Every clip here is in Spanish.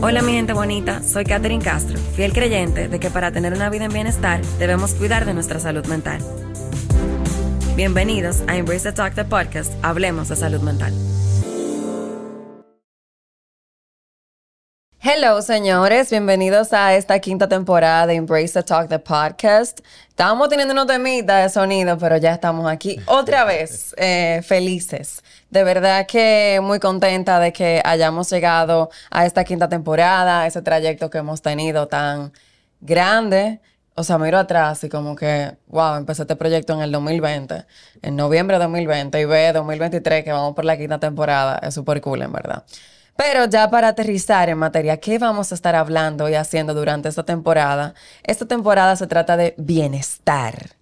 Hola mi gente bonita, soy Katherine Castro, fiel creyente de que para tener una vida en bienestar debemos cuidar de nuestra salud mental. Bienvenidos a Embrace the Talk, the podcast, Hablemos de Salud Mental. Hello, señores. Bienvenidos a esta quinta temporada de Embrace the Talk, the podcast. Estábamos teniendo unos temitas de sonido, pero ya estamos aquí otra vez, eh, felices. De verdad que muy contenta de que hayamos llegado a esta quinta temporada, ese trayecto que hemos tenido tan grande. O sea, miro atrás y como que, wow, empecé este proyecto en el 2020, en noviembre de 2020, y ve 2023 que vamos por la quinta temporada. Es súper cool, en verdad. Pero ya para aterrizar en materia, ¿qué vamos a estar hablando y haciendo durante esta temporada? Esta temporada se trata de bienestar.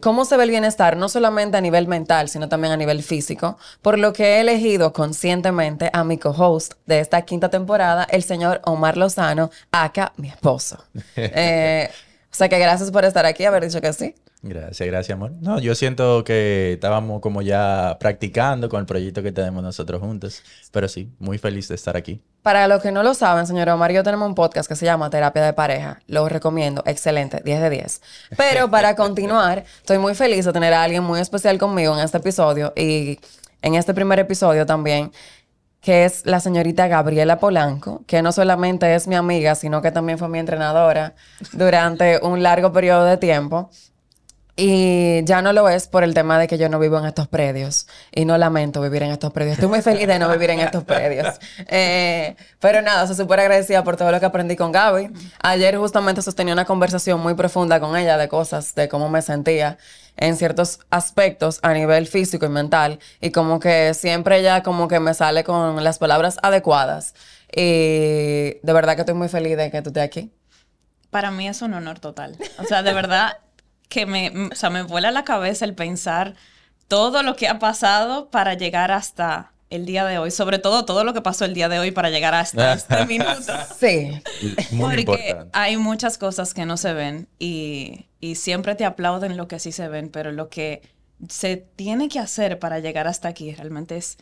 ¿Cómo se ve el bienestar? No solamente a nivel mental, sino también a nivel físico. Por lo que he elegido conscientemente a mi co-host de esta quinta temporada, el señor Omar Lozano, acá mi esposo. Eh, o sea que gracias por estar aquí, haber dicho que sí. Gracias, gracias, amor. No, yo siento que estábamos como ya practicando con el proyecto que tenemos nosotros juntos, pero sí, muy feliz de estar aquí. Para los que no lo saben, señor Omar y yo tenemos un podcast que se llama Terapia de Pareja. Lo recomiendo, excelente, 10 de 10. Pero para continuar, estoy muy feliz de tener a alguien muy especial conmigo en este episodio y en este primer episodio también que es la señorita Gabriela Polanco, que no solamente es mi amiga, sino que también fue mi entrenadora durante un largo periodo de tiempo. Y ya no lo es por el tema de que yo no vivo en estos predios y no lamento vivir en estos predios. Estoy muy feliz de no vivir en estos predios. Eh, pero nada, soy súper agradecida por todo lo que aprendí con Gaby. Ayer justamente sostenía una conversación muy profunda con ella de cosas, de cómo me sentía en ciertos aspectos a nivel físico y mental. Y como que siempre ella como que me sale con las palabras adecuadas. Y de verdad que estoy muy feliz de que tú estés aquí. Para mí es un honor total. O sea, de verdad que me, o sea, me vuela la cabeza el pensar todo lo que ha pasado para llegar hasta el día de hoy, sobre todo todo lo que pasó el día de hoy para llegar hasta este minuto. Sí. Muy Porque hay muchas cosas que no se ven y, y siempre te aplauden lo que sí se ven, pero lo que se tiene que hacer para llegar hasta aquí realmente es,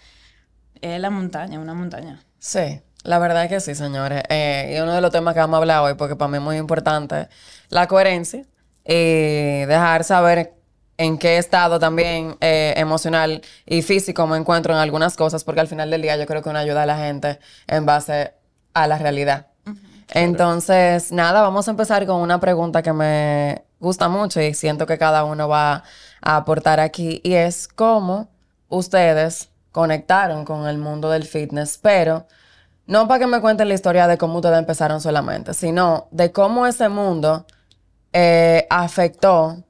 es la montaña, una montaña. Sí. La verdad es que sí, señores. Eh, y uno de los temas que vamos a hablar hoy, porque para mí es muy importante, la coherencia y dejar saber en qué estado también eh, emocional y físico me encuentro en algunas cosas, porque al final del día yo creo que uno ayuda a la gente en base a la realidad. Entonces, nada, vamos a empezar con una pregunta que me gusta mucho y siento que cada uno va a aportar aquí, y es cómo ustedes conectaron con el mundo del fitness, pero no para que me cuenten la historia de cómo ustedes empezaron solamente, sino de cómo ese mundo eh, afectó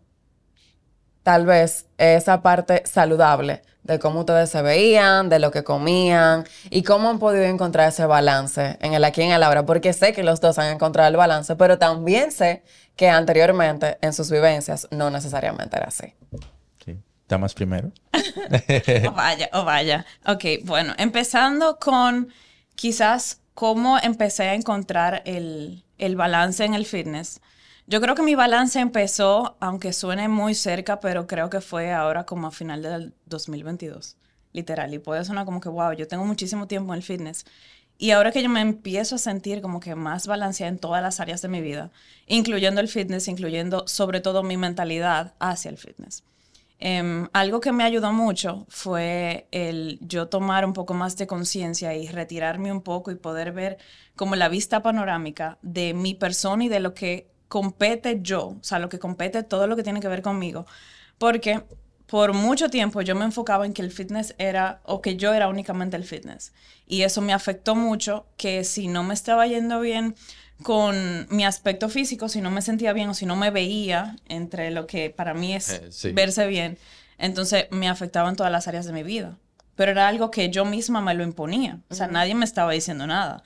tal vez esa parte saludable de cómo ustedes se veían, de lo que comían y cómo han podido encontrar ese balance en el aquí y en el ahora, porque sé que los dos han encontrado el balance, pero también sé que anteriormente en sus vivencias no necesariamente era así. Sí. Damas primero. o vaya, o vaya. Ok, bueno, empezando con quizás cómo empecé a encontrar el, el balance en el fitness. Yo creo que mi balance empezó, aunque suene muy cerca, pero creo que fue ahora como a final del 2022, literal. Y puede sonar como que, wow, yo tengo muchísimo tiempo en el fitness. Y ahora que yo me empiezo a sentir como que más balanceada en todas las áreas de mi vida, incluyendo el fitness, incluyendo sobre todo mi mentalidad hacia el fitness. Em, algo que me ayudó mucho fue el yo tomar un poco más de conciencia y retirarme un poco y poder ver como la vista panorámica de mi persona y de lo que compete yo, o sea, lo que compete todo lo que tiene que ver conmigo, porque por mucho tiempo yo me enfocaba en que el fitness era, o que yo era únicamente el fitness. Y eso me afectó mucho, que si no me estaba yendo bien con mi aspecto físico, si no me sentía bien o si no me veía entre lo que para mí es eh, verse bien, entonces me afectaba en todas las áreas de mi vida. Pero era algo que yo misma me lo imponía. O sea, nadie me estaba diciendo nada.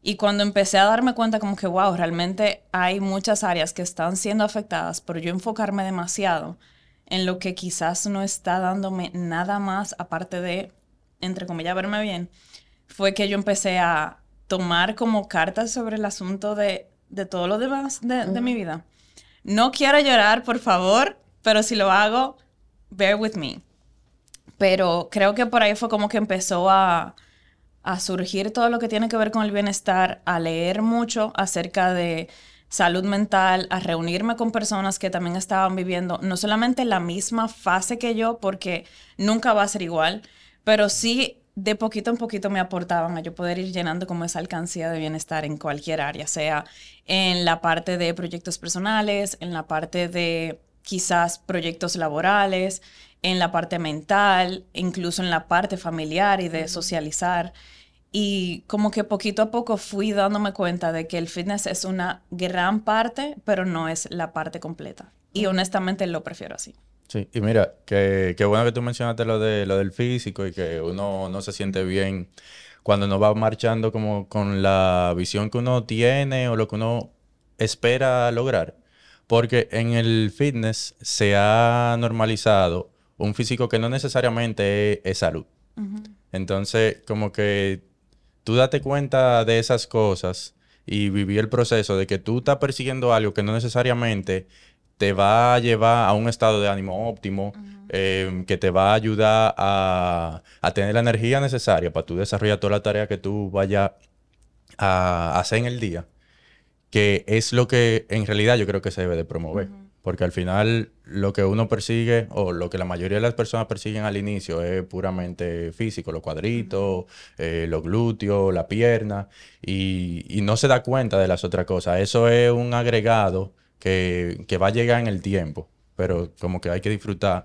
Y cuando empecé a darme cuenta como que, wow, realmente hay muchas áreas que están siendo afectadas, pero yo enfocarme demasiado en lo que quizás no está dándome nada más aparte de, entre comillas, verme bien, fue que yo empecé a tomar como cartas sobre el asunto de, de todo lo demás de, de mi vida. No quiero llorar, por favor, pero si lo hago, bear with me. Pero creo que por ahí fue como que empezó a a surgir todo lo que tiene que ver con el bienestar, a leer mucho acerca de salud mental, a reunirme con personas que también estaban viviendo no solamente la misma fase que yo, porque nunca va a ser igual, pero sí de poquito en poquito me aportaban a yo poder ir llenando como esa alcancía de bienestar en cualquier área, sea en la parte de proyectos personales, en la parte de quizás proyectos laborales, en la parte mental, incluso en la parte familiar y de socializar. Y como que poquito a poco fui dándome cuenta de que el fitness es una gran parte, pero no es la parte completa. Y honestamente lo prefiero así. Sí, y mira, qué bueno que tú mencionaste lo, de, lo del físico y que uno no se siente bien cuando no va marchando como con la visión que uno tiene o lo que uno espera lograr. Porque en el fitness se ha normalizado un físico que no necesariamente es, salud. Entonces, como que tú date cuenta de esas cosas y vivir el proceso de que tú estás persiguiendo algo que no necesariamente te va a llevar a un estado de ánimo óptimo, em, que te va a ayudar a, tener la energía necesaria para tú desarrollar toda la tarea que tú vayas a hacer en el día, que es lo que en realidad yo creo que se debe de promover. Porque al final lo que uno persigue o lo que la mayoría de las personas persiguen al inicio es puramente físico, los cuadritos, eh, los glúteos, la pierna, y, no se da cuenta de las otras cosas. Eso es un agregado que, va a llegar en el tiempo, pero como que hay que disfrutar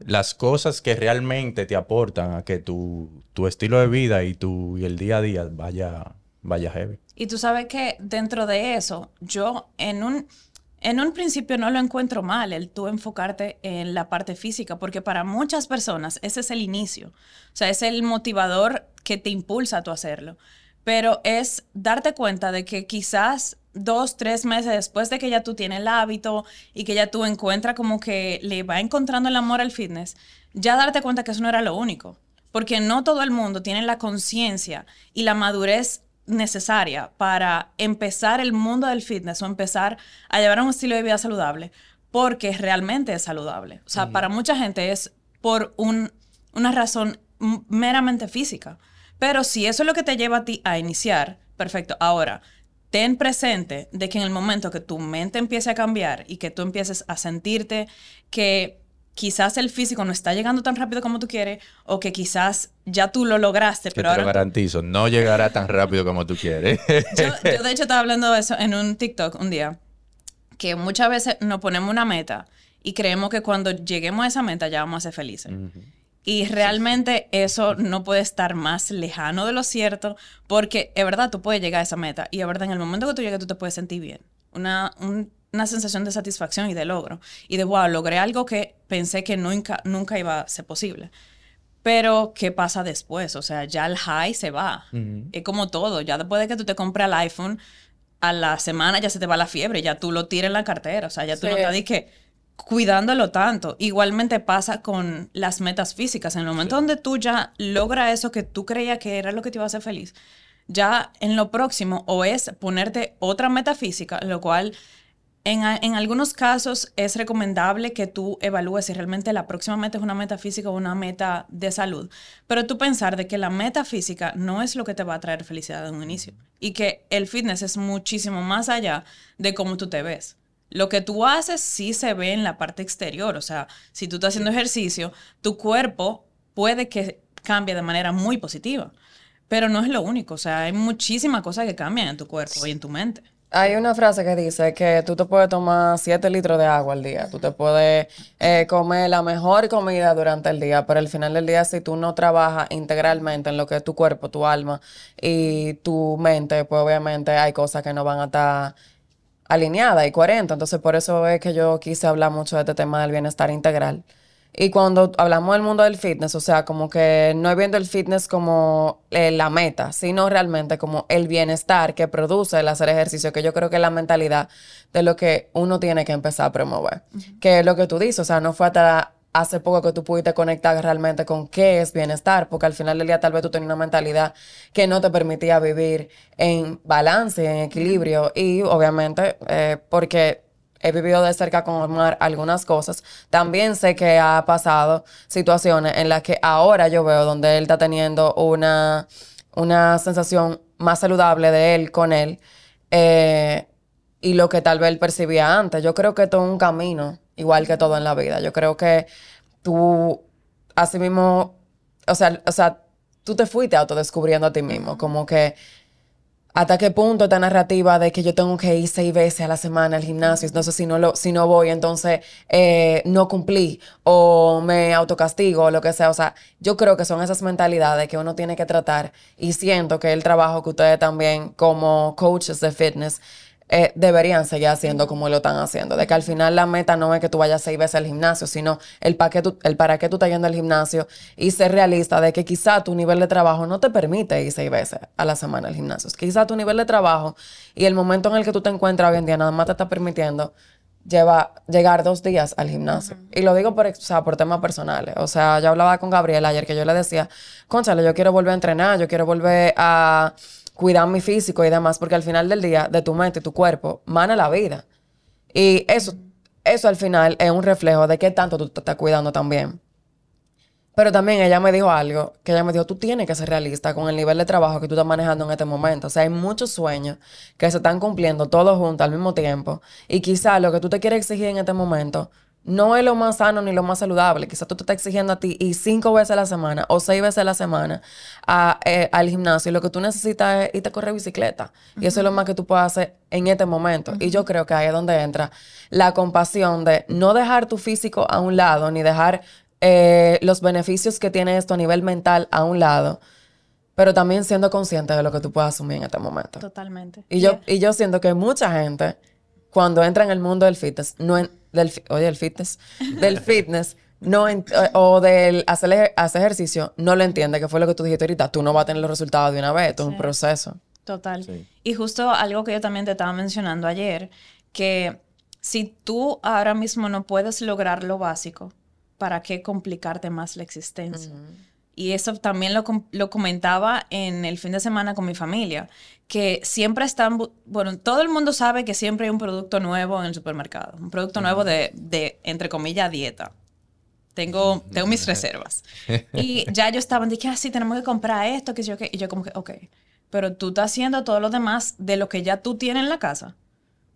las cosas que realmente te aportan a que tu, estilo de vida y, tu, y el día a día vaya, vaya heavy. Y tú sabes que dentro de eso, yo en un en un principio no lo encuentro mal el tú enfocarte en la parte física, porque para muchas personas ese es el inicio. O sea, es el motivador que te impulsa a tú hacerlo. Pero es darte cuenta de que quizás dos, tres meses después de que ya tú tienes el hábito y que ya tú encuentras como que le va encontrando el amor al fitness, ya darte cuenta que eso no era lo único. Porque no todo el mundo tiene la conciencia y la madurez necesaria para empezar el mundo del fitness o empezar a llevar un estilo de vida saludable, porque realmente es saludable. O sea, para mucha gente es por una razón meramente física. Pero si eso es lo que te lleva a ti a iniciar, perfecto. Ahora, ten presente de que en el momento que tu mente empiece a cambiar y que tú empieces a sentirte que quizás el físico no está llegando tan rápido como tú quieres o que quizás ya tú lo lograste, pero te lo garantizo, no llegará tan rápido como tú quieres. yo, de hecho estaba hablando de eso en un TikTok un día, que muchas veces nos ponemos una meta y creemos que cuando lleguemos a esa meta ya vamos a ser felices. Y realmente eso no puede estar más lejano de lo cierto, porque es verdad, tú puedes llegar a esa meta y es verdad, en el momento que tú llegues tú te puedes sentir bien. Una, un una sensación de satisfacción y de logro. Y de, wow, logré algo que pensé que nunca, nunca iba a ser posible. Pero, ¿qué pasa después? O sea, ya el high se va. Es como todo. Ya después de que tú te compras el iPhone, a la semana ya se te va la fiebre, ya tú lo tiras en la cartera. O sea, ya tú no estás que cuidándolo tanto. Igualmente pasa con las metas físicas. En el momento donde tú ya logras eso que tú creías que era lo que te iba a hacer feliz, ya en lo próximo o es ponerte otra meta física, lo cual en, algunos casos es recomendable que tú evalúes si realmente la próxima meta es una meta física o una meta de salud. Pero tú pensar de que la meta física no es lo que te va a traer felicidad en un inicio. Y que el fitness es muchísimo más allá de cómo tú te ves. Lo que tú haces sí se ve en la parte exterior. O sea, si tú estás haciendo ejercicio, tu cuerpo puede que cambie de manera muy positiva. Pero no es lo único. O sea, hay muchísimas cosas que cambian en tu cuerpo y en tu mente. Hay una frase que dice que tú te puedes tomar 7 litros de agua al día, tú te puedes eh, comer la mejor comida durante el día, pero al final del día si tú no trabajas integralmente en lo que es tu cuerpo, tu alma y tu mente, pues obviamente hay cosas que no van a estar alineadas y coherentes. Entonces por eso es que yo quise hablar mucho de este tema del bienestar integral. Y cuando hablamos del mundo del fitness, o sea, como que no viendo el fitness como eh, la meta, sino realmente como el bienestar que produce el hacer ejercicio, que yo creo que es la mentalidad de lo que uno tiene que empezar a promover. Que es lo que tú dices, o sea, no fue hasta hace poco que tú pudiste conectar realmente con qué es bienestar, porque al final del día tal vez tú tenías una mentalidad que no te permitía vivir en balance, en equilibrio, y obviamente eh, porque he vivido de cerca con Omar algunas cosas. También sé que ha pasado situaciones en las que ahora yo veo donde él está teniendo una una sensación más saludable de él con él eh, y lo que tal vez él percibía antes. Yo creo que todo es un camino, igual que todo en la vida. Yo creo que tú, así mismo, o sea, o sea, tú te fuiste autodescubriendo a ti mismo, como que hasta qué punto esta narrativa de que yo tengo que ir seis veces a la semana al gimnasio, entonces si no, lo, si no voy, entonces eh, no cumplí o me autocastigo o lo que sea. O sea, yo creo que son esas mentalidades que uno tiene que tratar y siento que el trabajo que ustedes también como coaches de fitness eh, deberían seguir haciendo como lo están haciendo. De que al final la meta no es que tú vayas seis veces al gimnasio, sino el para qué tú, el para qué tú estás yendo al gimnasio y ser realista de que quizá tu nivel de trabajo no te permite ir seis veces a la semana al gimnasio. Quizá tu nivel de trabajo y el momento en el que tú te encuentras hoy en día nada más te está permitiendo lleva, llegar dos días al gimnasio. Y lo digo por, o sea, por temas personales. O sea, yo hablaba con Gabriel ayer que yo le decía, conchale, yo quiero volver a entrenar, yo quiero volver a cuidar mi físico y demás, porque al final del día, de tu mente tu cuerpo, mana la vida. Y eso, eso al final es un reflejo de qué tanto tú te estás cuidando también. Pero también ella me dijo algo, que ella me dijo, tú tienes que ser realista con el nivel de trabajo que tú estás manejando en este momento. O sea, hay muchos sueños que se están cumpliendo todos juntos al mismo tiempo. Y quizás lo que tú te quieres exigir en este momento no es lo más sano ni lo más saludable. Quizás tú te estás exigiendo a ti y cinco veces a la semana o seis veces a la semana eh, al gimnasio y lo que tú necesitas es irte a correr bicicleta. Y eso es lo más que tú puedes hacer en este momento. Y yo creo que ahí es donde entra la compasión de no dejar tu físico a un lado ni dejar eh, los beneficios que tiene esto a nivel mental a un lado. Pero también siendo consciente de lo que tú puedes asumir en este momento. Totalmente. Y, yo, y yo siento que mucha gente, cuando entra en el mundo del fitness, no, en, del, oye, el fitness, del fitness, no o del hacer, hacer, ejercicio, no lo entiende, que fue lo que tú dijiste ahorita, tú no vas a tener los resultados de una vez, esto es un proceso. Total. Y justo algo que yo también te estaba mencionando ayer, que si tú ahora mismo no puedes lograr lo básico, ¿para qué complicarte más la existencia? Y eso también lo, lo, comentaba en el fin de semana con mi familia, que siempre están, bueno, todo el mundo sabe que siempre hay un producto nuevo en el supermercado, un producto nuevo de, de, entre comillas, dieta. Tengo, tengo mis reservas. Y ya yo estaban de que, ah, sí, tenemos que comprar esto, que yo, que, y yo como que, ok, pero tú estás haciendo todo lo demás de lo que ya tú tienes en la casa.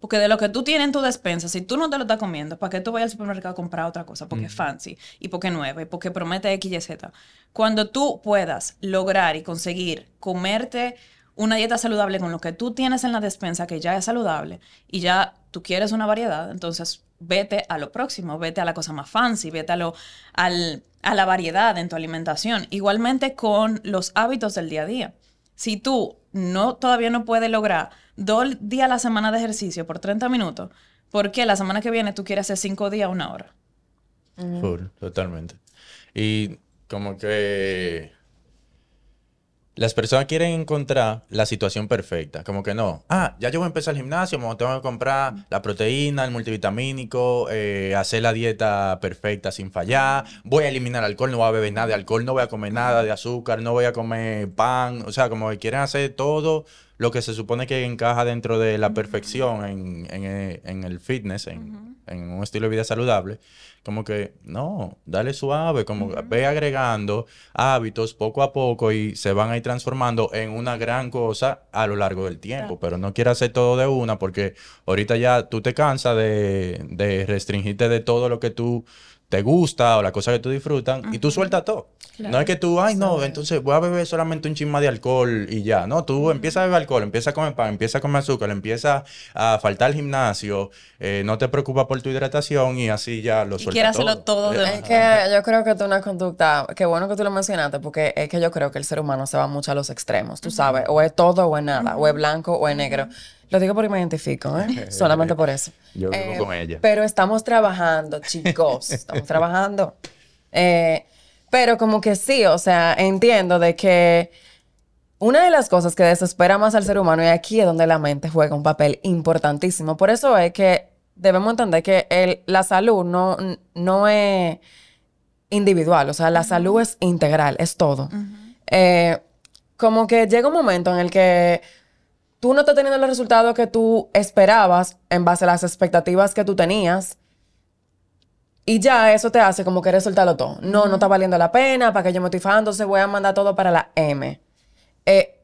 Porque de lo que tú tienes en tu despensa, si tú no te lo estás comiendo, ¿para qué tú vayas al supermercado a comprar otra cosa? Porque es fancy y porque es nueva y porque promete X y Z. Cuando tú puedas lograr y conseguir comerte una dieta saludable con lo que tú tienes en la despensa, que ya es saludable, y ya tú quieres una variedad, entonces vete a lo próximo, vete a la cosa más fancy, vete a, lo, al, a la variedad en tu alimentación. Igualmente con los hábitos del día a día. Si tú no, todavía no puedes lograr dos días a la semana de ejercicio por 30 minutos, ¿por qué la semana que viene tú quieres hacer cinco días, una hora? Full, totalmente. Y como que las personas quieren encontrar la situación perfecta. Como que no. Ah, ya yo voy a empezar el gimnasio, me tengo que comprar la proteína, el multivitamínico, eh, hacer la dieta perfecta sin fallar. Voy a eliminar alcohol, no voy a beber nada de alcohol, no voy a comer nada de azúcar, no voy a comer pan. O sea, como que quieren hacer todo lo que se supone que encaja dentro de la perfección en, en, en el fitness, en, en un estilo de vida saludable como que no, dale suave, como ve agregando hábitos poco a poco y se van a ir transformando en una gran cosa a lo largo del tiempo, pero no quieras hacer todo de una porque ahorita ya tú te cansas de, de restringirte de todo lo que tú te gusta o la cosa que tú disfrutas y tú sueltas todo. No es que tú, ay, no, entonces voy a beber solamente un chisma de alcohol y ya. No, tú empiezas a beber alcohol, empiezas a comer pan, empiezas a comer azúcar, empiezas a faltar al gimnasio, eh, no te preocupas por tu hidratación y así ya lo sueltas. Quieres hacerlo todo. de es que yo creo que es una conducta, qué bueno que tú lo mencionaste, porque es que yo creo que el ser humano se va mucho a los extremos, tú sabes, o es todo o es nada, o es blanco o es negro. Lo digo porque me identifico, ¿eh? Solamente por eso. Yo vivo eh, con ella. Pero estamos trabajando, chicos. Estamos trabajando. Eh, pero como que sí, o sea, entiendo de que una de las cosas que desespera más al ser humano y aquí es donde la mente juega un papel importantísimo. Por eso es que debemos entender que el, la salud no, no es individual, o sea, la salud es integral, es todo. Eh, como que llega un momento en el que tú no estás teniendo los resultados que tú esperabas en base a las expectativas que tú tenías. Y ya eso te hace como querer soltarlo todo. No, no está valiendo la pena, para que yo me estoy fajando, se voy a mandar todo para la M. Eh,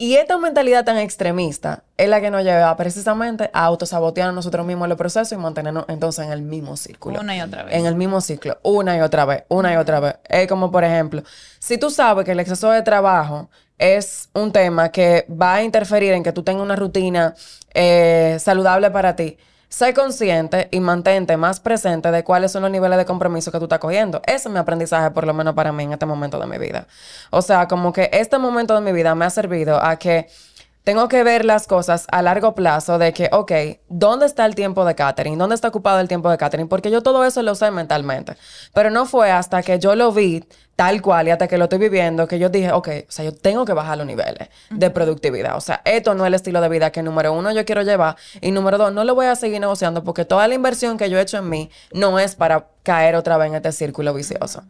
y esta mentalidad tan extremista es la que nos lleva precisamente a autosabotear a nosotros mismos en el proceso y mantenernos entonces en el mismo círculo. Una y otra vez. En el mismo ciclo, una y otra vez, una y otra vez. Es como, por ejemplo, si tú sabes que el exceso de trabajo es un tema que va a interferir en que tú tengas una rutina eh, saludable para ti, sé consciente y mantente más presente de cuáles son los niveles de compromiso que tú estás cogiendo. Ese es mi aprendizaje, por lo menos para mí, en este momento de mi vida. O sea, como que este momento de mi vida me ha servido a que tengo que ver las cosas a largo plazo de que, ok, ¿dónde está el tiempo de catering? ¿Dónde está ocupado el tiempo de catering? Porque yo todo eso lo sé mentalmente. Pero no fue hasta que yo lo vi tal cual y hasta que lo estoy viviendo que yo dije, ok, o sea, yo tengo que bajar los niveles de productividad. O sea, esto no es el estilo de vida que número uno yo quiero llevar y número dos, no lo voy a seguir negociando porque toda la inversión que yo he hecho en mí no es para caer otra vez en este círculo vicioso.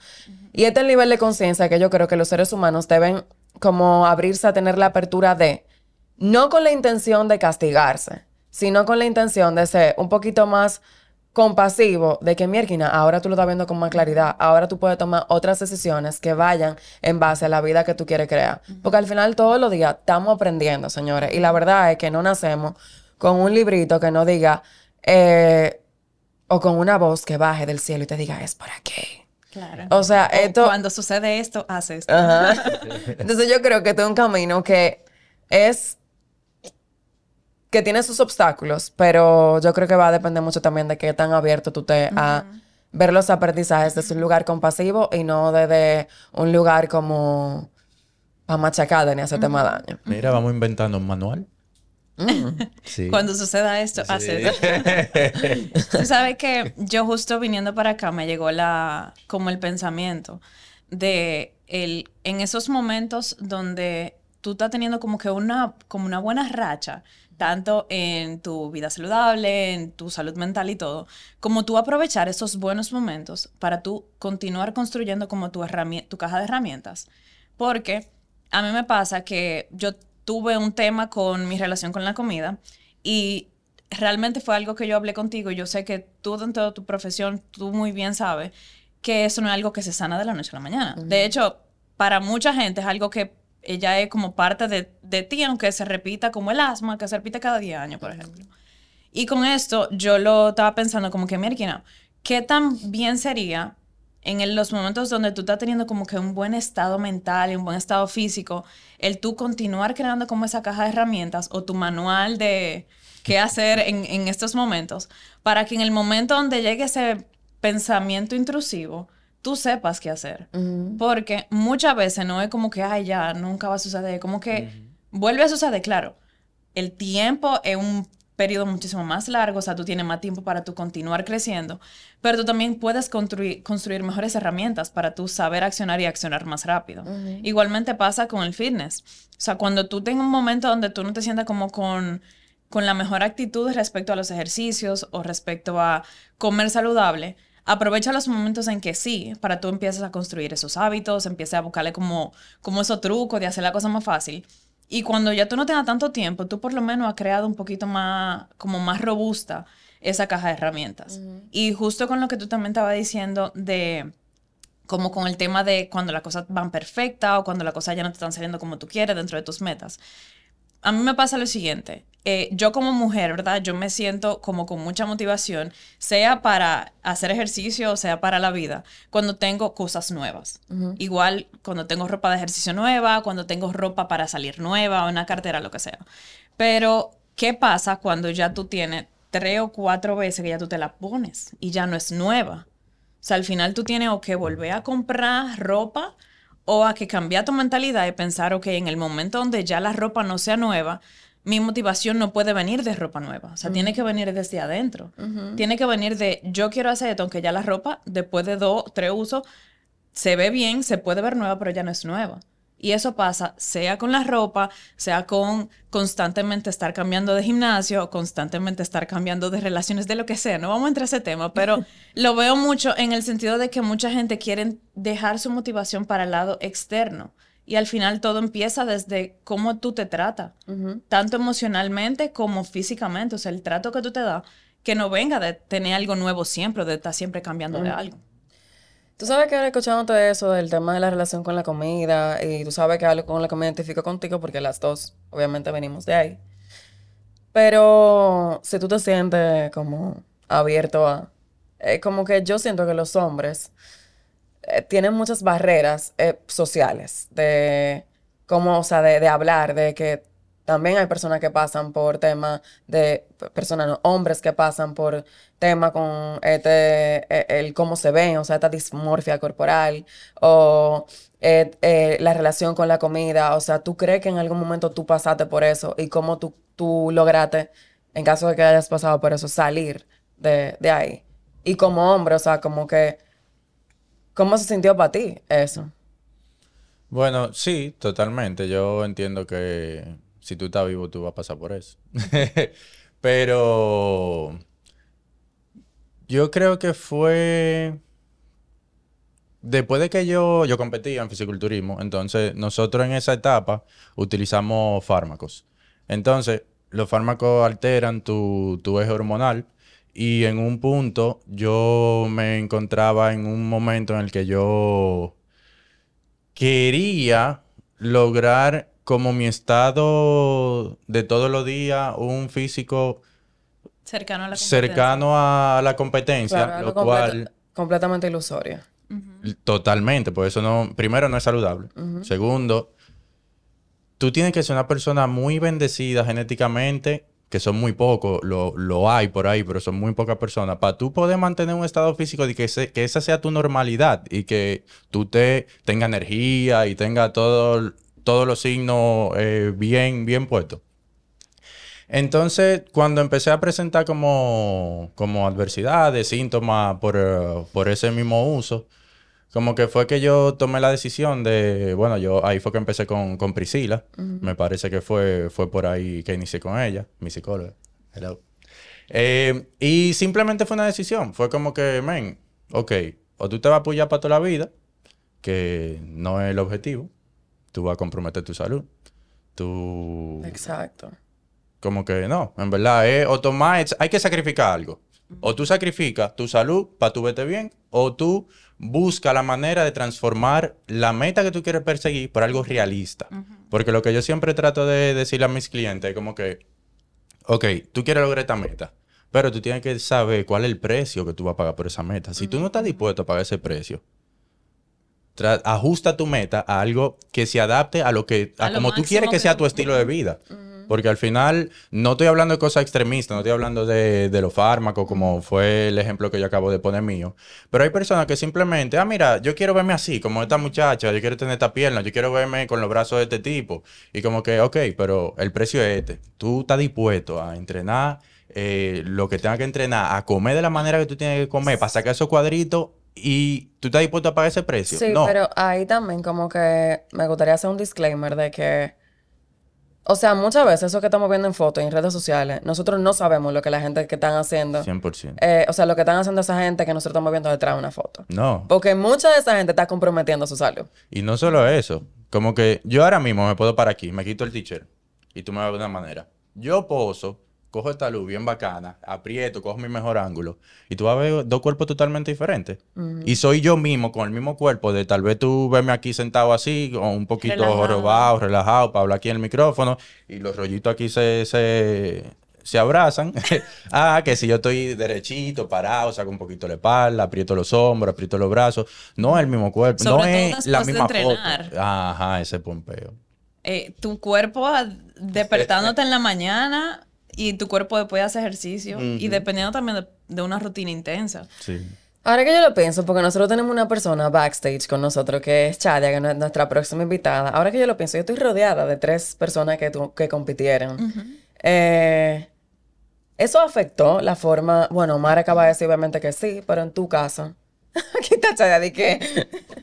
Y este es el nivel de conciencia que yo creo que los seres humanos deben como abrirse a tener la apertura de no con la intención de castigarse, sino con la intención de ser un poquito más compasivo de que, mierquina, ahora tú lo estás viendo con más claridad, ahora tú puedes tomar otras decisiones que vayan en base a la vida que tú quieres crear. Porque al final todos los días estamos aprendiendo, señores, y la verdad es que no nacemos con un librito que no diga, eh, o con una voz que baje del cielo y te diga, es por aquí. Claro. O sea, esto... Cuando sucede esto, haces esto. Ajá. Entonces yo creo que este es un camino que es que tiene sus obstáculos, pero yo creo que va a depender mucho también de qué tan abierto tú estés a ver los aprendizajes desde un lugar compasivo y no desde un lugar como para machacar ni hacerte más daño. Mira, vamos inventando un manual. Sí. Cuando suceda esto, haces Tú sabes que yo justo viniendo para acá me llegó la como el pensamiento de el en esos momentos donde tú estás teniendo como que una como una buena racha tanto en tu vida saludable, en tu salud mental y todo, como tú aprovechar esos buenos momentos para tú continuar construyendo como tu, tu caja de herramientas. Porque a mí me pasa que yo tuve un tema con mi relación con la comida y realmente fue algo que yo hablé contigo. Yo sé que tú dentro de tu profesión, tú muy bien sabes que eso no es algo que se sana de la noche a la mañana. De hecho, para mucha gente es algo que ella es como parte de, de, ti, aunque se repita como el asma, que se repite cada 10 años, por ejemplo. Y con esto yo lo estaba pensando como que, mira, ¿qué tan bien sería en los momentos donde tú estás teniendo como que un buen estado mental y un buen estado físico, el tú continuar creando como esa caja de herramientas o tu manual de qué hacer en, en estos momentos, para que en el momento donde llegue ese pensamiento intrusivo, tú sepas qué hacer. Porque muchas veces no es como que, ay, ya, nunca va a suceder. Como que vuelve a suceder, claro. El tiempo es un periodo muchísimo más largo, o sea, tú tienes más tiempo para tú continuar creciendo, pero tú también puedes construir, construir mejores herramientas para tú saber accionar y accionar más rápido. Igualmente pasa con el fitness. O sea, cuando tú tengas un momento donde tú no te sientas como con, con la mejor actitud respecto a los ejercicios o respecto a comer saludable, aprovecha los momentos en que sí, para tú empiezas a construir esos hábitos, empiezas a buscarle como, como esos trucos de hacer la cosa más fácil. Y cuando ya tú no tengas tanto tiempo, tú por lo menos has creado un poquito más, como más robusta esa caja de herramientas. Y justo con lo que tú también estabas diciendo de como con el tema de cuando las cosas van perfectas o cuando las cosas ya no te están saliendo como tú quieres dentro de tus metas. A mí me pasa lo siguiente, eh, yo como mujer, ¿verdad? Yo me siento como con mucha motivación, sea para hacer ejercicio o sea para la vida, cuando tengo cosas nuevas. Igual cuando tengo ropa de ejercicio nueva, cuando tengo ropa para salir nueva, una cartera, lo que sea. Pero, ¿qué pasa cuando ya tú tienes tres o cuatro veces que ya tú te la pones y ya no es nueva? O sea, al final tú tienes o que volver a comprar ropa o a que cambiar tu mentalidad y pensar, ok, en el momento donde ya la ropa no sea nueva, mi motivación no puede venir de ropa nueva. O sea, tiene que venir desde adentro. Tiene que venir de, yo quiero hacer esto, aunque ya la ropa, después de dos, tres usos, se ve bien, se puede ver nueva, pero ya no es nueva. Y eso pasa, sea con la ropa, sea con constantemente estar cambiando de gimnasio, constantemente estar cambiando de relaciones, de lo que sea. No vamos a entrar a ese tema, pero lo veo mucho en el sentido de que mucha gente quiere dejar su motivación para el lado externo. Y al final todo empieza desde cómo tú te tratas, tanto emocionalmente como físicamente. O sea, el trato que tú te das, que no venga de tener algo nuevo siempre, de estar siempre cambiando de algo. Tú sabes que ahora escuchándote eso del tema de la relación con la comida y tú sabes que algo con la comida identifico contigo porque las dos obviamente venimos de ahí. Pero si tú te sientes como abierto a... Es como que yo siento que los hombres eh, tienen muchas barreras eh, sociales de cómo, o sea, de, de hablar, de que también hay personas que pasan por temas de personas, no, hombres que pasan por temas con este, eh, el cómo se ven, o sea, esta dismorfia corporal o la relación con la comida. O sea, ¿tú crees que en algún momento tú pasaste por eso y cómo tú, tú lograste, en caso de que hayas pasado por eso, salir de, de ahí? Y como hombre, o sea, como que, ¿cómo se sintió para ti eso? Bueno, sí, totalmente. Yo entiendo que si tú estás vivo, tú vas a pasar por eso. Pero yo creo que fue después de que yo, yo competía en fisiculturismo, entonces nosotros en esa etapa utilizamos fármacos. Entonces, los fármacos alteran tu, tu eje hormonal y en un punto yo me encontraba en un momento en el que yo quería lograr como mi estado de todos los días, un físico Cercano a la competencia. cercano a la competencia, Claro, lo cual completa- completamente ilusorio. totalmente, por eso no, primero no es saludable. Segundo, tú tienes que ser una persona muy bendecida genéticamente, que son muy pocos, lo, lo hay por ahí, pero son muy pocas personas, para tú poder mantener un estado físico de que, ese- que esa sea tu normalidad y que tú te tenga energía y tenga todo, todos los signos eh, bien, bien puestos. Entonces, cuando empecé a presentar como, como adversidades, síntomas por, eh, por ese mismo uso, como que fue que yo tomé la decisión de, bueno, yo ahí fue que empecé con, con Priscila, me parece que fue, fue por ahí que inicié con ella, mi psicóloga. Hello. Eh, y simplemente fue una decisión, fue como que, men, ok, o tú te vas a apoyar para toda la vida, que no es el objetivo, tú vas a comprometer tu salud, tú Exacto. como que no, en verdad o tomar, hay que sacrificar algo. O tú sacrificas tu salud para tu vete bien, o tú buscas la manera de transformar la meta que tú quieres perseguir por algo realista. Porque lo que yo siempre trato de decirle a mis clientes es como que, ok, tú quieres lograr esta meta, pero tú tienes que saber cuál es el precio que tú vas a pagar por esa meta. Si tú no estás dispuesto a pagar ese precio, ajusta tu meta a algo que se adapte a lo que, a, como tú quieres que que sea tu estilo de vida. Porque al final no estoy hablando de cosas extremistas, no estoy hablando de, de los fármacos, como fue el ejemplo que yo acabo de poner mío. Pero hay personas que simplemente, ah, mira, yo quiero verme así, como esta muchacha, yo quiero tener esta pierna, yo quiero verme con los brazos de este tipo. Y como que, ok, pero el precio es este. Tú estás dispuesto a entrenar eh, lo que tengas que entrenar, a comer de la manera que tú tienes que comer, para sacar esos cuadritos y tú estás dispuesto a pagar ese precio. Sí, no. pero ahí también como que me gustaría hacer un disclaimer de que, o sea, muchas veces eso que estamos viendo en fotos y en redes sociales, nosotros no sabemos lo que la gente que están haciendo, 100%. eh, o sea, lo que están haciendo esa gente que nosotros estamos viendo detrás de una foto. No. Porque mucha de esa gente está comprometiendo su salud. Y no solo eso, como que yo ahora mismo me puedo parar aquí, me quito el t-shirt y tú me vas de una manera. Yo poso, cojo esta luz bien bacana, aprieto, cojo mi mejor ángulo y tú vas a ver dos cuerpos totalmente diferentes. Y soy yo mismo con el mismo cuerpo de tal vez tú verme aquí sentado así, o un poquito Relajado. jorobado, relajado para hablar aquí en el micrófono y los rollitos aquí se... se se abrazan. ah, que si yo estoy derechito, parado, saco un poquito la espalda, aprieto los hombros, aprieto los brazos. No es el mismo cuerpo. Sobre no todo es la de misma entrenar. foto. Ajá, ese pompeo. Eh, tu cuerpo despertándote en la mañana y tu cuerpo después hace ejercicio. Y dependiendo también de, de una rutina intensa. Sí. Ahora que yo lo pienso, porque nosotros tenemos una persona backstage con nosotros que es Chadia, que es nuestra próxima invitada. Ahora que yo lo pienso, yo estoy rodeada de tres personas que, tu- que compitieron. Eh, eso afectó la forma. Bueno, Omar acaba de decir obviamente que sí, pero en tu caso. Aquí está Chadia, de que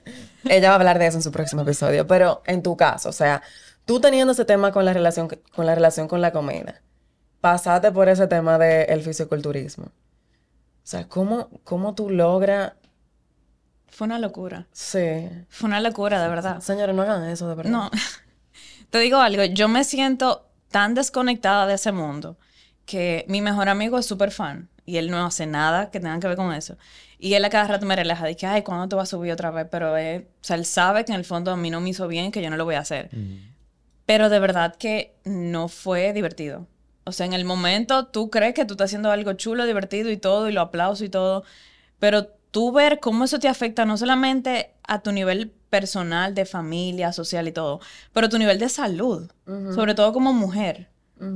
ella va a hablar de eso en su próximo episodio. Pero en tu caso, o sea, tú teniendo ese tema con la relación con la, relación con la comida, pasaste por ese tema del fisiculturismo. O sea, ¿cómo, cómo tú logras... Fue una locura. Sí. Fue una locura, de verdad. Señores, no hagan eso, de verdad. No. Te digo algo, yo me siento tan desconectada de ese mundo que mi mejor amigo es súper fan y él no hace nada que tenga que ver con eso. Y él a cada rato me relaja, dice, ay, ¿cuándo te vas a subir otra vez? Pero él, o sea, él sabe que en el fondo a mí no me hizo bien, que yo no lo voy a hacer. Pero de verdad que no fue divertido. O sea, en el momento tú crees que tú estás haciendo algo chulo, divertido y todo, y lo aplauso y todo, pero tú ver cómo eso te afecta no solamente a tu nivel personal, de familia, social y todo, pero a tu nivel de salud, sobre todo como mujer.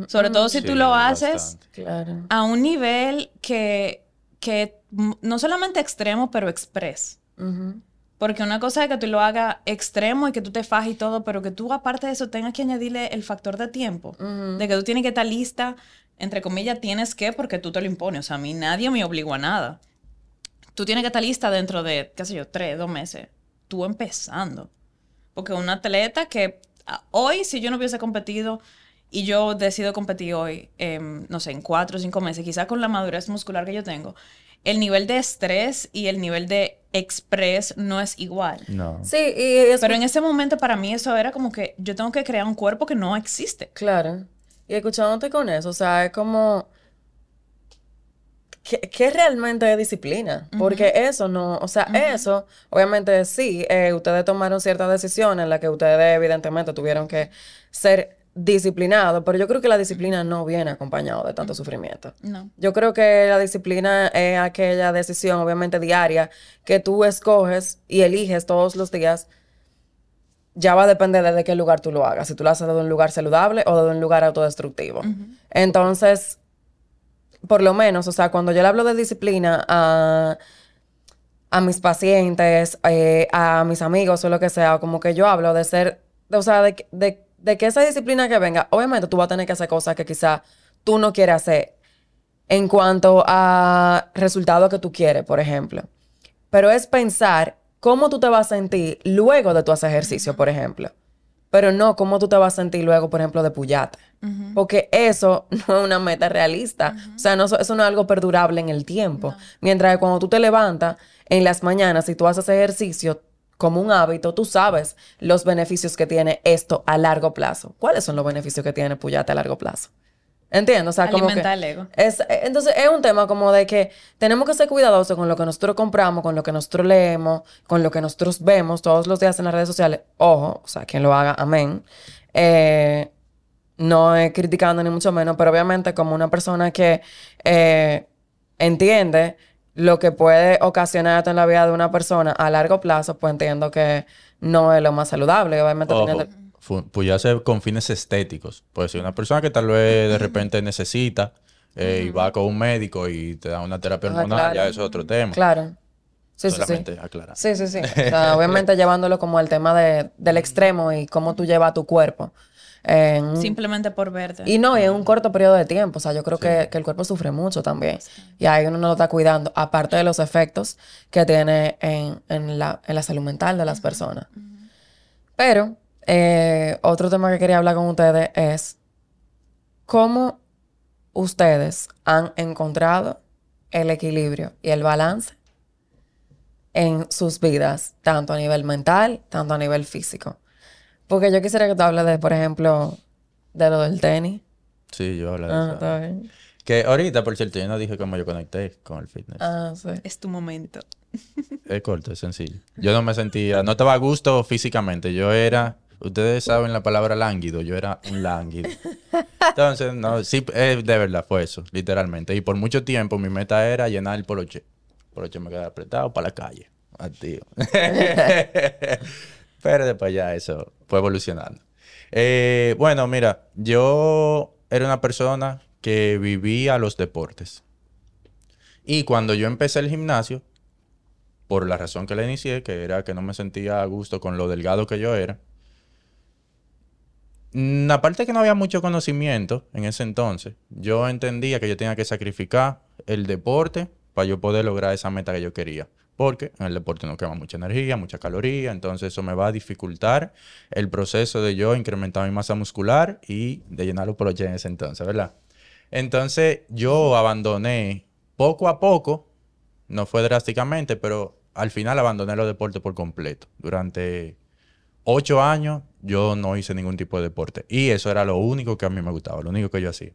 Sobre todo si tú lo haces a un nivel que, que no solamente extremo, pero express. Porque una cosa es que tú lo hagas extremo y que tú te fajes y todo, pero que tú aparte de eso tengas que añadirle el factor de tiempo. De que tú tienes que estar lista, entre comillas, tienes que porque tú te lo impones. O sea, a mí nadie me obligó a nada. Tú tienes que estar lista dentro de, qué sé yo, tres, dos meses. Tú empezando. Porque un atleta que ah, hoy, si yo no hubiese competido y yo decido competir hoy, no sé, en cuatro o cinco meses, quizás con la madurez muscular que yo tengo, el nivel de estrés y el nivel de express no es igual. No. Sí, y Pero en ese momento para mí eso era como que yo tengo que crear un cuerpo que no existe. Claro. Y escuchándote con eso, o sea, es como... ¿Qué, realmente es disciplina? Porque eso no, o sea, eso, obviamente sí, eh, ustedes tomaron ciertas decisiones en las que ustedes evidentemente tuvieron que ser disciplinado, pero yo creo que la disciplina no viene acompañado de tanto sufrimiento. No. Yo creo que la disciplina es aquella decisión, obviamente diaria, que tú escoges y eliges todos los días. Ya va a depender de, qué lugar tú lo hagas, si tú lo haces de un lugar saludable o de un lugar autodestructivo. Entonces, por lo menos, o sea, cuando yo le hablo de disciplina a, a mis pacientes, eh, a mis amigos o lo que sea, como que yo hablo de ser, o sea, de, de de que esa disciplina que venga, obviamente tú vas a tener que hacer cosas que quizás tú no quieres hacer en cuanto a resultados que tú quieres, por ejemplo. Pero es pensar cómo tú te vas a sentir luego de tu hacer ejercicio, por ejemplo. Pero no cómo tú te vas a sentir luego, por ejemplo, de puyate. Porque eso no es una meta realista. O sea, no, eso no es algo perdurable en el tiempo. Mientras que cuando tú te levantas en las mañanas y tú haces ejercicio, como un hábito, tú sabes los beneficios que tiene esto a largo plazo. ¿Cuáles son los beneficios que tiene Puyate a largo plazo? Entiendo, o sea, como que el ego. Es, entonces es un tema como de que tenemos que ser cuidadosos con lo que nosotros compramos, con lo que nosotros leemos, con lo que nosotros vemos todos los días en las redes sociales. Ojo, o sea, quien lo haga, amén. Eh, no es criticando ni mucho menos, pero obviamente como una persona que eh, entiende lo que puede ocasionar en la vida de una persona a largo plazo, pues entiendo que no es lo más saludable. Obviamente, pues ya se con fines estéticos. Pues si una persona que tal vez de repente necesita eh, y va con un médico y te da una terapia hormonal, ya eso es otro tema. Claro. Sí, sí, sí. Sí, sí, sí. obviamente llevándolo como al tema de, del extremo y cómo tú llevas tu cuerpo. Simplemente por verte. Y no, en un corto periodo de tiempo. O sea, yo creo que, el cuerpo sufre mucho también. Y ahí uno no lo está cuidando, aparte de los efectos que tiene en, la, salud mental de las personas. Pero, eh, otro tema que quería hablar con ustedes es cómo ustedes han encontrado el equilibrio y el balance en sus vidas, tanto a nivel mental, tanto a nivel físico. Porque yo quisiera que tú hables de, por ejemplo, de lo del tenis. Sí, yo hablo de ah, eso. Está bien. Que ahorita, por cierto, yo no dije cómo yo conecté con el fitness. Ah, sí. Es tu momento. Es corto, es sencillo. Yo no me sentía, no estaba a gusto físicamente. Yo era, ustedes saben la palabra lánguido, yo era un lánguido. Entonces, no, sí, de verdad fue eso, literalmente. Y por mucho tiempo mi meta era llenar el poloche. El poloche me quedaba apretado para la calle. tío. Pero después ya eso fue evolucionando. Eh, bueno, mira, yo era una persona que vivía los deportes. Y cuando yo empecé el gimnasio, por la razón que le inicié, que era que no me sentía a gusto con lo delgado que yo era, mm, aparte que no había mucho conocimiento en ese entonces, yo entendía que yo tenía que sacrificar el deporte para yo poder lograr esa meta que yo quería porque en el deporte no quema mucha energía, mucha caloría, entonces eso me va a dificultar el proceso de yo incrementar mi masa muscular y de llenar los poloches en ese entonces, ¿verdad? Entonces yo abandoné poco a poco, no fue drásticamente, pero al final abandoné los deportes por completo. Durante ocho años yo no hice ningún tipo de deporte y eso era lo único que a mí me gustaba, lo único que yo hacía.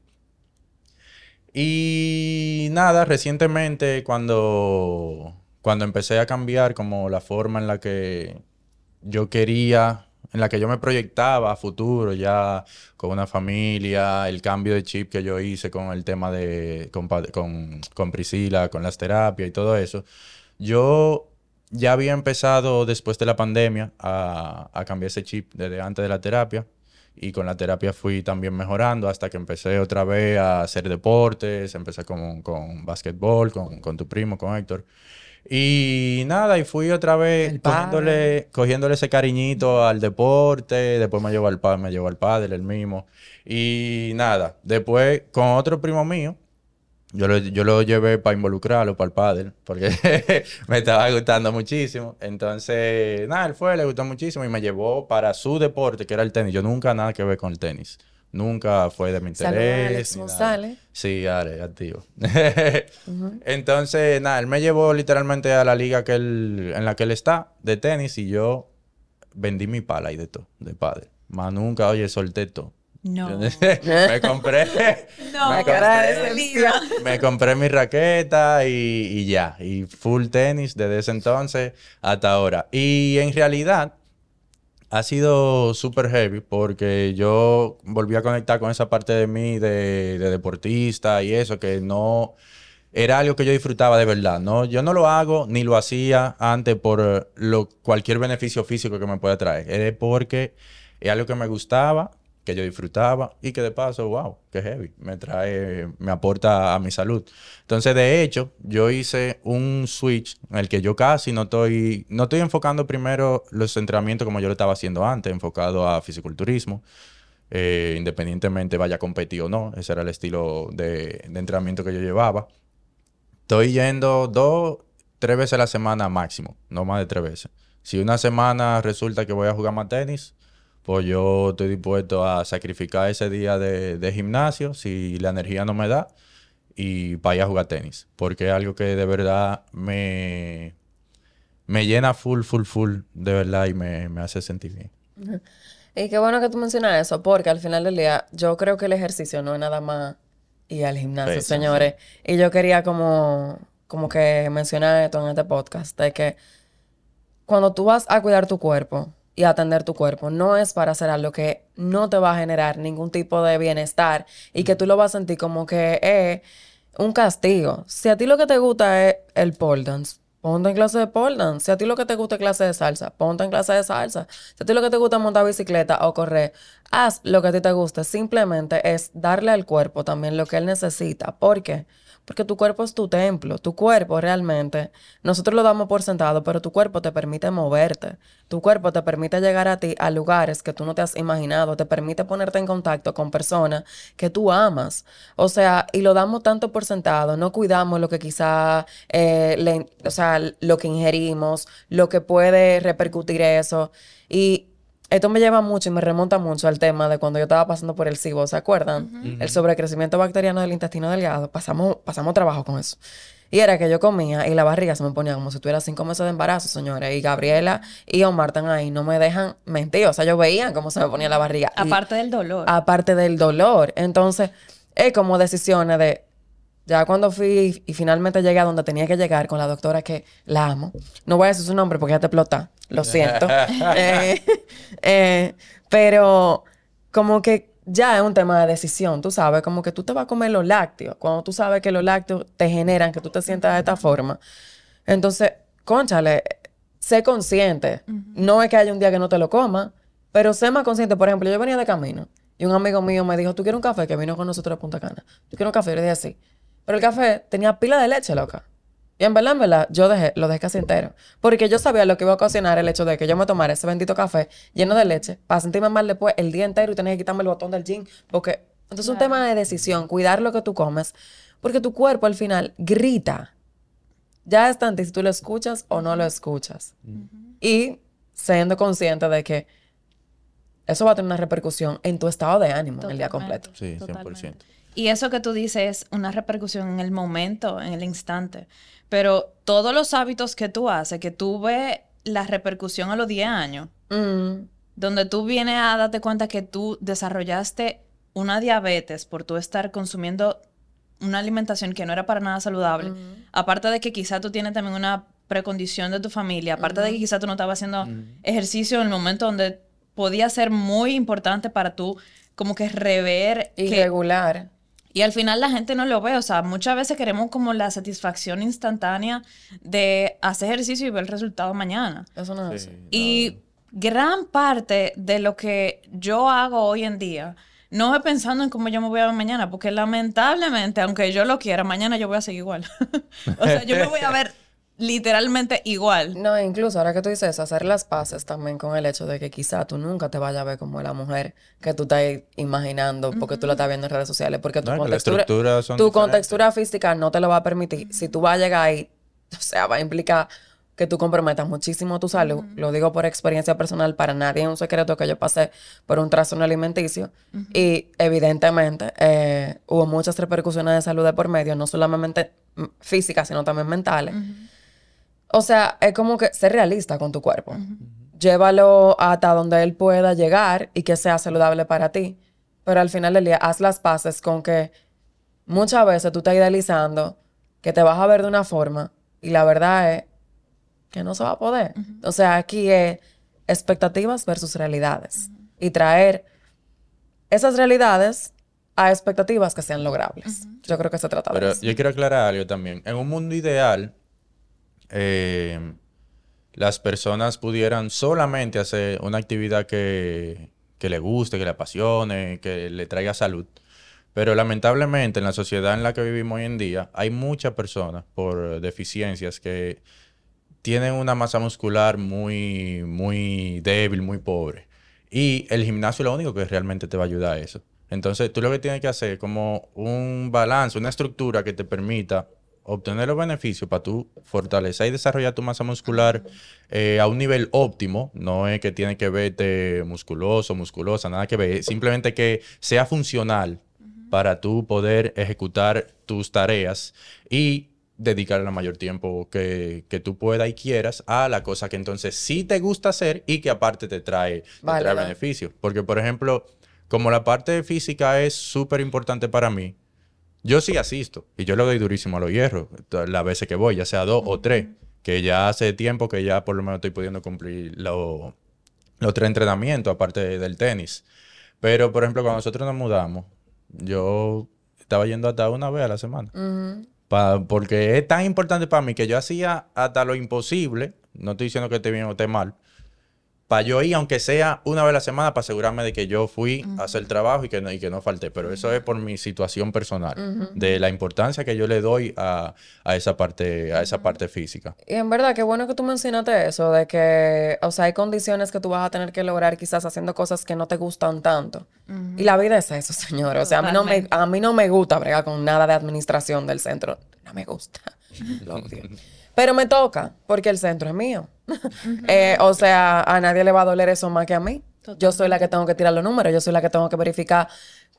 Y nada, recientemente cuando cuando empecé a cambiar como la forma en la que yo quería, en la que yo me proyectaba a futuro, ya con una familia, el cambio de chip que yo hice con el tema de, con, con, con Priscila, con las terapias y todo eso, yo ya había empezado después de la pandemia a, a cambiar ese chip desde antes de la terapia y con la terapia fui también mejorando hasta que empecé otra vez a hacer deportes, empecé con, con básquetbol, con, con tu primo, con Héctor. Y nada, y fui otra vez cogiéndole, cogiéndole, ese cariñito al deporte, después me llevó al padre, me llevó al padre, el mismo. Y nada, después con otro primo mío, yo lo, yo lo llevé para involucrarlo, para el padre, porque me estaba gustando muchísimo. Entonces, nada, él fue, le gustó muchísimo y me llevó para su deporte, que era el tenis. Yo nunca nada que ver con el tenis. Nunca fue de mi interés. Alex Sí, Ale, activo. Entonces, nada, él me llevó literalmente a la liga que él, en la que él está, de tenis, y yo vendí mi pala y de todo, de padre. Más nunca, oye, solté todo. No. me compré. no, me compré, me compré mi raqueta y, y, ya. Y full tenis desde ese entonces hasta ahora. Y en realidad ha sido súper heavy porque yo volví a conectar con esa parte de mí de, de, deportista y eso que no era algo que yo disfrutaba de verdad. No, yo no lo hago ni lo hacía antes por cualquier beneficio físico que me pueda traer. Es porque es algo que me gustaba que yo disfrutaba y que de paso, wow, qué heavy, me trae, me aporta a mi salud. Entonces, de hecho, yo hice un switch en el que yo casi no estoy, no estoy enfocando primero los entrenamientos como yo lo estaba haciendo antes, enfocado a fisiculturismo, eh, independientemente vaya a competir o no, ese era el estilo de, de entrenamiento que yo llevaba. Estoy yendo dos, tres veces a la semana máximo, no más de tres veces. Si una semana resulta que voy a jugar más tenis, pues yo estoy dispuesto a sacrificar ese día de, gimnasio si la energía no me da y para ir a jugar tenis, porque es algo que de verdad me, me llena full, full, full, de verdad, y me, hace sentir bien. Y qué bueno que tú mencionas eso, porque al final del día yo creo que el ejercicio no es nada más ir al gimnasio, señores. Y yo quería como, como que mencionar esto en este podcast, de que cuando tú vas a cuidar tu cuerpo, y atender tu cuerpo. No es para hacer algo que no te va a generar ningún tipo de bienestar y que tú lo vas a sentir como que es un castigo. Si a ti lo que te gusta es el pole dance, ponte en clase de pole dance. Si a ti lo que te gusta es clase de salsa, ponte en clase de salsa. Si a ti lo que te gusta es montar bicicleta o correr, haz lo que a ti te guste. Simplemente es darle al cuerpo también lo que él necesita. ¿Por qué? Porque tu cuerpo es tu templo, tu cuerpo realmente, nosotros lo damos por sentado, pero tu cuerpo te permite moverte, tu cuerpo te permite llegar a ti a lugares que tú no te has imaginado, te permite ponerte en contacto con personas que tú amas. O sea, y lo damos tanto por sentado, no cuidamos lo que quizá, eh, o sea, lo que ingerimos, lo que puede repercutir eso. Y esto me lleva mucho y me remonta mucho al tema de cuando yo estaba pasando por el SIBO, ¿se acuerdan? El sobrecrecimiento bacteriano del intestino delgado. Pasamos, pasamos trabajo con eso. Y era que yo comía y la barriga se me ponía como si tuviera cinco meses de embarazo, señores. Y Gabriela y Omar están ahí, no me dejan mentir. O sea, yo veía cómo se me ponía la barriga. Aparte del dolor. Aparte del dolor. Entonces, es como decisiones de ya cuando fui y finalmente llegué a donde tenía que llegar con la doctora que la amo, no voy a decir su nombre porque ya te explota, lo siento. Eh, eh, pero como que ya es un tema de decisión, tú sabes, como que tú te vas a comer los lácteos, cuando tú sabes que los lácteos te generan que tú te sientas de esta forma. Entonces, conchale, sé consciente. No es que haya un día que no te lo coma, pero sé más consciente. Por ejemplo, yo venía de camino y un amigo mío me dijo, ¿tú quieres un café? Que vino con nosotros a Punta Cana. ¿Tú quieres un café? Yo le dije así. Pero el café tenía pila de leche, loca. Y en verdad, en verdad, yo dejé, lo dejé casi entero. Porque yo sabía lo que iba a ocasionar el hecho de que yo me tomara ese bendito café lleno de leche para sentirme mal después el día entero y tener que quitarme el botón del jean. Porque entonces es un tema de decisión, cuidar lo que tú comes. Porque tu cuerpo al final grita. Ya es tanto si tú lo escuchas o no lo escuchas. Y siendo consciente de que eso va a tener una repercusión en tu estado de ánimo el día completo. Sí, 100%. Y eso que tú dices es una repercusión en el momento, en el instante. Pero todos los hábitos que tú haces, que tú ves la repercusión a los 10 años, mm. donde tú vienes a darte cuenta que tú desarrollaste una diabetes por tú estar consumiendo una alimentación que no era para nada saludable. Mm. Aparte de que quizá tú tienes también una precondición de tu familia, aparte de que quizás tú no estabas haciendo ejercicio en el momento donde podía ser muy importante para tú como que rever... Irregular. Y al final la gente no lo ve, o sea, muchas veces queremos como la satisfacción instantánea de hacer ejercicio y ver el resultado mañana. Eso no es así. Y gran parte de lo que yo hago hoy en día no es pensando en cómo yo me voy a ver mañana, porque lamentablemente, aunque yo lo quiera, mañana yo voy a seguir igual. o sea, yo me voy a ver literalmente igual. No, incluso ahora que tú dices eso, hacer las paces también con el hecho de que quizá tú nunca te vayas a ver como la mujer que tú estás imaginando porque tú la estás viendo en redes sociales, porque tu No, contextura, tu contextura física no te lo va a permitir. Si tú vas a llegar ahí, o sea, va a implicar que tú comprometas muchísimo tu salud. Lo digo por experiencia personal, para nadie es un secreto que yo pasé por un trastorno alimenticio y evidentemente eh, hubo muchas repercusiones de salud de por medio, no solamente físicas, sino también mentales. O sea, es como que ser realista con tu cuerpo. Llévalo hasta donde él pueda llegar y que sea saludable para ti. Pero al final del día, haz las paces con que muchas veces tú estás idealizando que te vas a ver de una forma y la verdad es que no se va a poder. O sea, aquí es expectativas versus realidades. Y traer esas realidades a expectativas que sean logrables. Yo creo que se trata de Pero eso. yo quiero aclarar algo también. En un mundo ideal, eh, las personas pudieran solamente hacer una actividad que, que le guste, que le apasione, que le traiga salud. Pero lamentablemente en la sociedad en la que vivimos hoy en día hay muchas personas por deficiencias que tienen una masa muscular muy, muy débil, muy pobre. Y el gimnasio es lo único que realmente te va a ayudar a eso. Entonces, tú lo que tienes que hacer es como un balance, una estructura que te permita obtener los beneficios para tú fortalecer y desarrollar tu masa muscular eh, a un nivel óptimo. No es que tiene que verte musculoso, musculosa, nada que ver. Es Simplemente que sea funcional para tú poder ejecutar tus tareas y dedicar el mayor tiempo que, que tú puedas y quieras a la cosa que entonces sí te gusta hacer y que aparte te trae, te trae beneficios. Porque, por ejemplo, como la parte física es súper importante para mí, yo sí asisto y yo le doy durísimo a los hierros las veces que voy, ya sea dos o tres, que ya hace tiempo que ya por lo menos estoy pudiendo cumplir lo- los tres entrenamientos aparte de- del tenis. Pero, por ejemplo, cuando nosotros nos mudamos, yo estaba yendo hasta una vez a la semana. Pa- porque es tan importante para mí que yo hacía hasta lo imposible, no estoy diciendo que esté bien o esté mal, para yo ir, aunque sea una vez a la semana, para asegurarme de que yo fui a hacer el trabajo y que no, y que no falté. Pero eso es por mi situación personal, de la importancia que yo le doy a, a esa parte, a esa parte física. Y en verdad, qué bueno que tú mencionaste eso, de que, o sea, hay condiciones que tú vas a tener que lograr quizás haciendo cosas que no te gustan tanto. Y la vida es eso, señor. O sea, a mí, no me, a mí no me gusta bregar con nada de administración del centro. No me gusta. Lo odio. Pero me toca, porque el centro es mío. Eh, o sea, a nadie le va a doler eso más que a mí. Yo soy la que tengo que tirar los números, yo soy la que tengo que verificar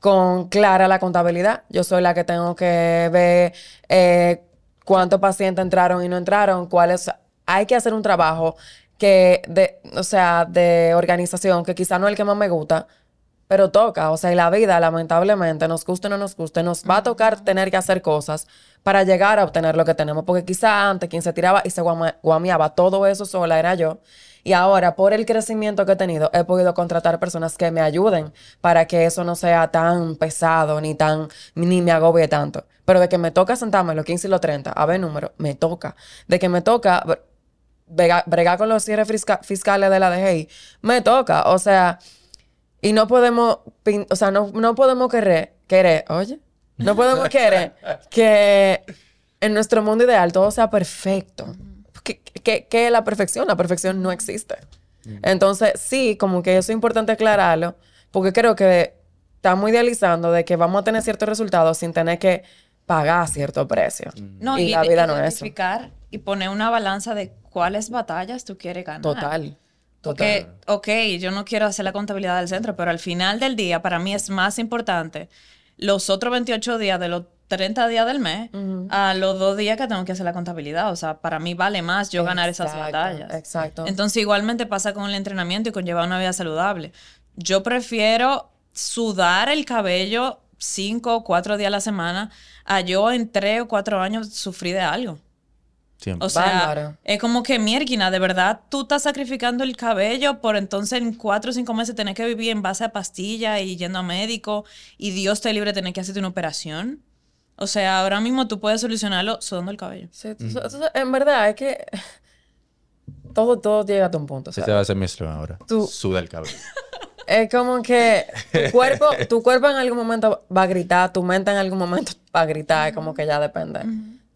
con clara la contabilidad, yo soy la que tengo que ver eh, cuántos pacientes entraron y no entraron, cuáles... Hay que hacer un trabajo que, de, o sea, de organización, que quizá no es el que más me gusta, pero toca, o sea, y la vida, lamentablemente, nos guste o no nos guste, nos va a tocar tener que hacer cosas para llegar a obtener lo que tenemos, porque quizá antes quien se tiraba y se guameaba todo eso sola era yo, y ahora por el crecimiento que he tenido, he podido contratar personas que me ayuden para que eso no sea tan pesado, ni tan, ni me agobie tanto. Pero de que me toca sentarme los 15 y los 30 a ver números, me toca. De que me toca bre- brega- bregar con los cierres fisca- fiscales de la DGI, me toca, o sea... Y no podemos, pin- o sea, no, no podemos querer, querer, oye, no podemos querer que en nuestro mundo ideal todo sea perfecto. ¿Qué, qué- qué es la perfección? La perfección no existe. Entonces, sí, como que eso es importante aclararlo, porque creo que estamos idealizando de que vamos a tener ciertos resultados sin tener que pagar cierto precio. No, y, la vida no es eso. identificar y poner una balanza de cuáles batallas tú quieres ganar. Total. Porque, Total. ok, yo no quiero hacer la contabilidad del centro, pero al final del día, para mí es más importante los otros 28 días de los 30 días del mes a los dos días que tengo que hacer la contabilidad. O sea, para mí vale más yo ganar esas batallas. exacto. Entonces, igualmente pasa con el entrenamiento y con llevar una vida saludable. Yo prefiero sudar el cabello cinco o cuatro días a la semana a yo en tres o cuatro años sufrir de algo. Siempre. O sea, Bárbaro. es como que mierquina, de verdad, tú estás sacrificando el cabello por entonces en cuatro o cinco meses tener que vivir en base a pastillas y yendo a médico y Dios te libre de tener que hacerte una operación. O sea, ahora mismo tú puedes solucionarlo sudando el cabello. Sí, tú- tú- en verdad, es que todo, todo llega a un punto. ¿sabes? va a ser mi eslogan ahora. Tú- Suda el cabello. Es como que tu cuerpo, tu cuerpo en algún momento va a gritar, tu mente en algún momento va a gritar, es como que ya depende de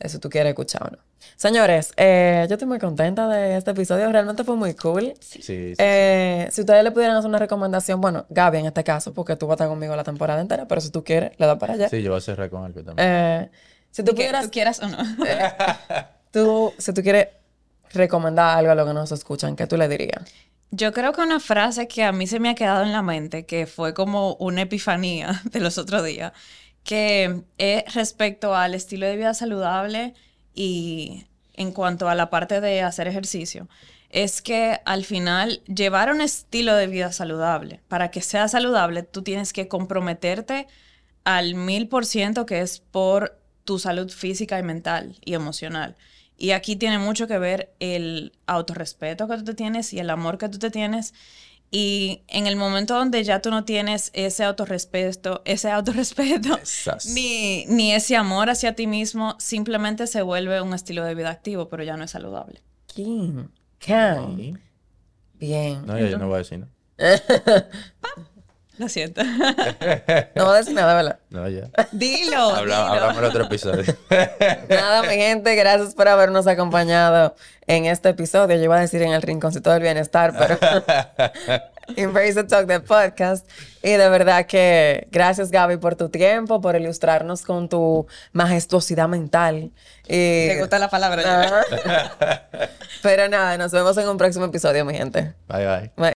si tú quieres escuchar o no. Señores, eh, yo estoy muy contenta de este episodio, realmente fue muy cool. Sí, sí. Eh, si ustedes le pudieran hacer una recomendación, bueno, Gaby en este caso, porque tú vas a estar conmigo la temporada entera, pero si tú quieres, le das para allá. Sí, yo voy a cerrar con algo también. Eh, si tú Que pudieras, tú quieras o no. tú, si tú quieres recomendar algo a los que nos escuchan, ¿qué tú le dirías? Yo creo que una frase que a mí se me ha quedado en la mente, que fue como una epifanía de los otros días, que es respecto al estilo de vida saludable y en cuanto a la parte de hacer ejercicio, es que al final llevar un estilo de vida saludable, para que sea saludable, tú tienes que comprometerte al mil por ciento que es por tu salud física y mental y emocional. Y aquí tiene mucho que ver el autorrespeto que tú te tienes y el amor que tú te tienes. Y en el momento donde ya tú no tienes ese autorrespeto, ese autorrespeto, ni, ni ese amor hacia ti mismo, simplemente se vuelve un estilo de vida activo, pero ya no es saludable. ¿Quién? ¿Can? Sí. Bien. No, ya yo no voy a decir, ¿no? Lo siento. No voy a decir nada, ¿verdad? No, ya. dilo, Habla- dilo. hablamos en otro episodio. Nada, mi gente, gracias por habernos acompañado en este episodio. Yo iba a decir en el rinconcito del bienestar, pero Embrace the Talk del podcast. Y de verdad que gracias, Gaby, por tu tiempo, por ilustrarnos con tu majestuosidad mental. Y... ¿Te gusta la palabra? Ajá. Pero nada, nos vemos en un próximo episodio, mi gente. Bye, bye. Bye.